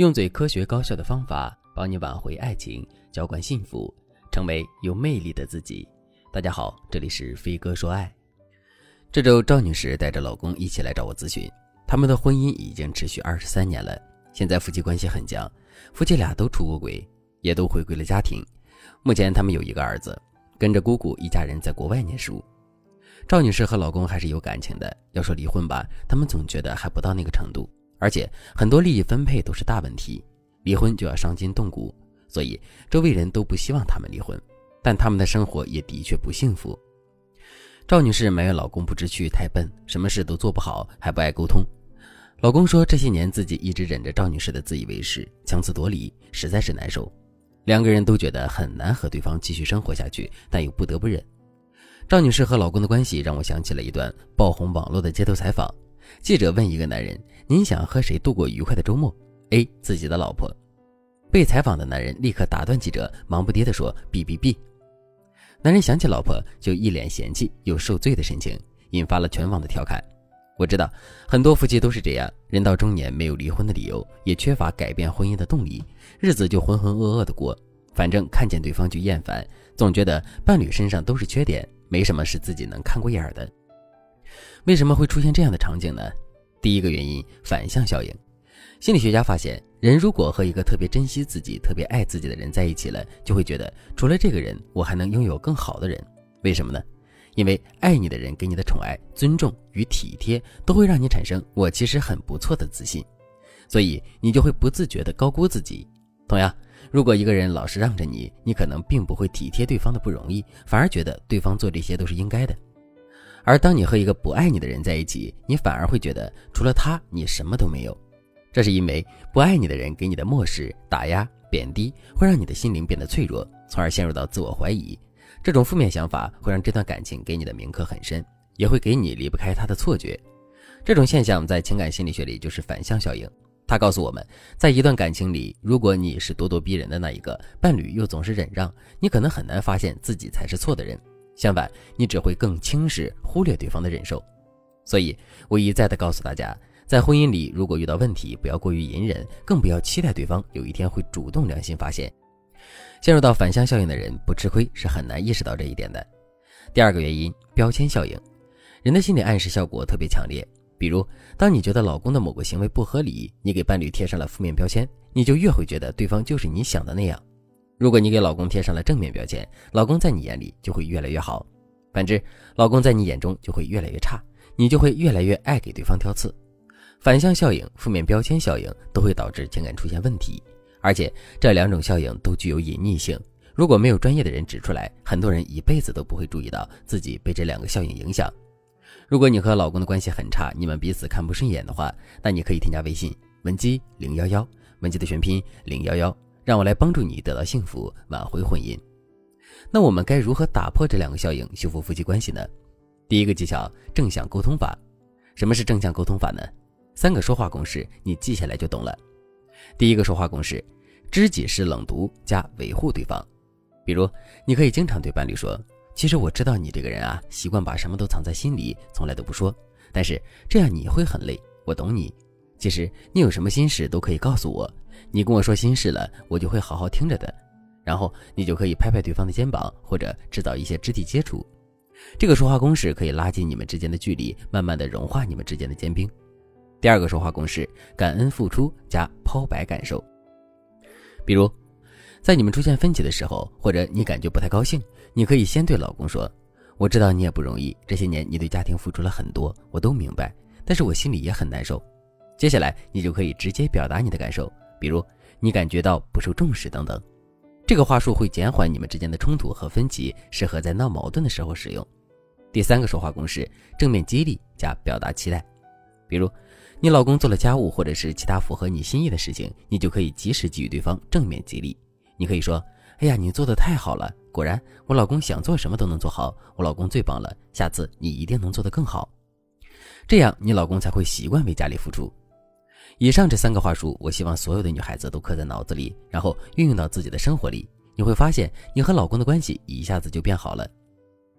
用最科学高效的方法帮你挽回爱情，浇灌幸福，成为有魅力的自己。大家好，这里是飞哥说爱。这周赵女士带着老公一起来找我咨询，他们的婚姻已经持续二十三年了，现在夫妻关系很僵，夫妻俩都出过轨，也都回归了家庭。目前他们有一个儿子，跟着姑姑一家人在国外念书。赵女士和老公还是有感情的，要说离婚吧，他们总觉得还不到那个程度。而且很多利益分配都是大问题，离婚就要伤筋动骨，所以周围人都不希望他们离婚，但他们的生活也的确不幸福。赵女士埋怨老公不知趣、太笨，什么事都做不好，还不爱沟通。老公说这些年自己一直忍着赵女士的自以为是、强词夺理，实在是难受。两个人都觉得很难和对方继续生活下去，但又不得不忍。赵女士和老公的关系让我想起了一段爆红网络的街头采访。记者问一个男人：“您想和谁度过愉快的周末？”A. 自己的老婆。被采访的男人立刻打断记者，忙不迭地说：“B B B。”男人想起老婆，就一脸嫌弃又受罪的神情，引发了全网的调侃。我知道很多夫妻都是这样，人到中年没有离婚的理由，也缺乏改变婚姻的动力，日子就浑浑噩噩的过。反正看见对方就厌烦，总觉得伴侣身上都是缺点，没什么是自己能看过眼的。为什么会出现这样的场景呢？第一个原因，反向效应。心理学家发现，人如果和一个特别珍惜自己、特别爱自己的人在一起了，就会觉得除了这个人，我还能拥有更好的人。为什么呢？因为爱你的人给你的宠爱、尊重与体贴，都会让你产生“我其实很不错”的自信，所以你就会不自觉地高估自己。同样，如果一个人老是让着你，你可能并不会体贴对方的不容易，反而觉得对方做这些都是应该的。而当你和一个不爱你的人在一起，你反而会觉得除了他，你什么都没有。这是因为不爱你的人给你的漠视、打压、贬低，会让你的心灵变得脆弱，从而陷入到自我怀疑。这种负面想法会让这段感情给你的铭刻很深，也会给你离不开他的错觉。这种现象在情感心理学里就是反向效应。它告诉我们，在一段感情里，如果你是咄咄逼人的那一个，伴侣又总是忍让，你可能很难发现自己才是错的人。相反，你只会更轻视、忽略对方的忍受。所以，我一再的告诉大家，在婚姻里，如果遇到问题，不要过于隐忍，更不要期待对方有一天会主动良心发现。陷入到反向效应的人，不吃亏是很难意识到这一点的。第二个原因，标签效应，人的心理暗示效果特别强烈。比如，当你觉得老公的某个行为不合理，你给伴侣贴上了负面标签，你就越会觉得对方就是你想的那样。如果你给老公贴上了正面标签，老公在你眼里就会越来越好；反之，老公在你眼中就会越来越差，你就会越来越爱给对方挑刺。反向效应、负面标签效应都会导致情感出现问题，而且这两种效应都具有隐匿性。如果没有专业的人指出来，很多人一辈子都不会注意到自己被这两个效应影响。如果你和老公的关系很差，你们彼此看不顺眼的话，那你可以添加微信文姬零幺幺，文姬的全拼零幺幺。让我来帮助你得到幸福，挽回婚姻。那我们该如何打破这两个效应，修复夫妻关系呢？第一个技巧：正向沟通法。什么是正向沟通法呢？三个说话公式，你记下来就懂了。第一个说话公式：知己是冷读加维护对方。比如，你可以经常对伴侣说：“其实我知道你这个人啊，习惯把什么都藏在心里，从来都不说。但是这样你会很累，我懂你。其实你有什么心事都可以告诉我。”你跟我说心事了，我就会好好听着的。然后你就可以拍拍对方的肩膀，或者制造一些肢体接触。这个说话公式可以拉近你们之间的距离，慢慢的融化你们之间的坚冰。第二个说话公式：感恩付出加抛白感受。比如，在你们出现分歧的时候，或者你感觉不太高兴，你可以先对老公说：“我知道你也不容易，这些年你对家庭付出了很多，我都明白，但是我心里也很难受。”接下来你就可以直接表达你的感受。比如你感觉到不受重视等等，这个话术会减缓你们之间的冲突和分歧，适合在闹矛盾的时候使用。第三个说话公式：正面激励加表达期待。比如你老公做了家务或者是其他符合你心意的事情，你就可以及时给予对方正面激励。你可以说：“哎呀，你做的太好了！果然，我老公想做什么都能做好，我老公最棒了！下次你一定能做得更好。”这样你老公才会习惯为家里付出。以上这三个话术，我希望所有的女孩子都刻在脑子里，然后运用到自己的生活里。你会发现，你和老公的关系一下子就变好了。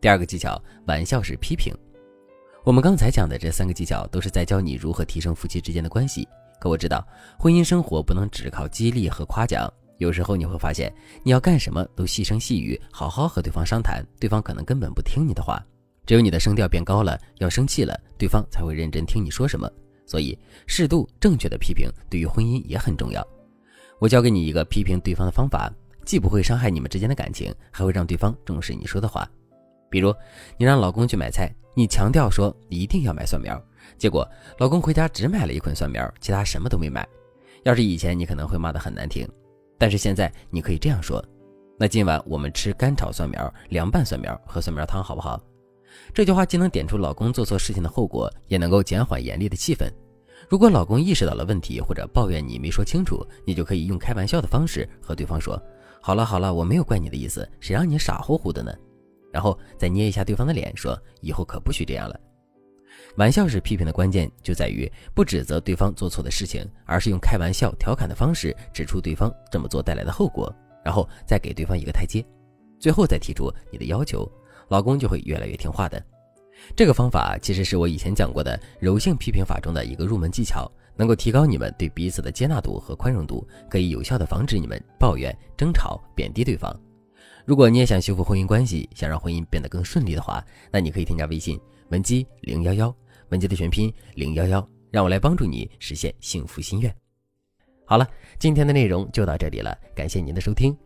第二个技巧，玩笑式批评。我们刚才讲的这三个技巧，都是在教你如何提升夫妻之间的关系。可我知道，婚姻生活不能只靠激励和夸奖。有时候你会发现，你要干什么都细声细语，好好和对方商谈，对方可能根本不听你的话。只有你的声调变高了，要生气了，对方才会认真听你说什么。所以，适度正确的批评对于婚姻也很重要。我教给你一个批评对方的方法，既不会伤害你们之间的感情，还会让对方重视你说的话。比如，你让老公去买菜，你强调说一定要买蒜苗，结果老公回家只买了一捆蒜苗，其他什么都没买。要是以前，你可能会骂得很难听。但是现在你可以这样说：“那今晚我们吃干炒蒜苗、凉拌蒜苗和蒜苗汤，好不好？”这句话既能点出老公做错事情的后果，也能够减缓严厉的气氛。如果老公意识到了问题或者抱怨你没说清楚，你就可以用开玩笑的方式和对方说：“好了好了，我没有怪你的意思，谁让你傻乎乎的呢？”然后再捏一下对方的脸，说：“以后可不许这样了。”玩笑式批评的关键就在于不指责对方做错的事情，而是用开玩笑、调侃的方式指出对方这么做带来的后果，然后再给对方一个台阶，最后再提出你的要求，老公就会越来越听话的。这个方法其实是我以前讲过的柔性批评法中的一个入门技巧，能够提高你们对彼此的接纳度和宽容度，可以有效的防止你们抱怨、争吵、贬低对方。如果你也想修复婚姻关系，想让婚姻变得更顺利的话，那你可以添加微信文姬零幺幺。文姬的全拼零幺幺，让我来帮助你实现幸福心愿。好了，今天的内容就到这里了，感谢您的收听。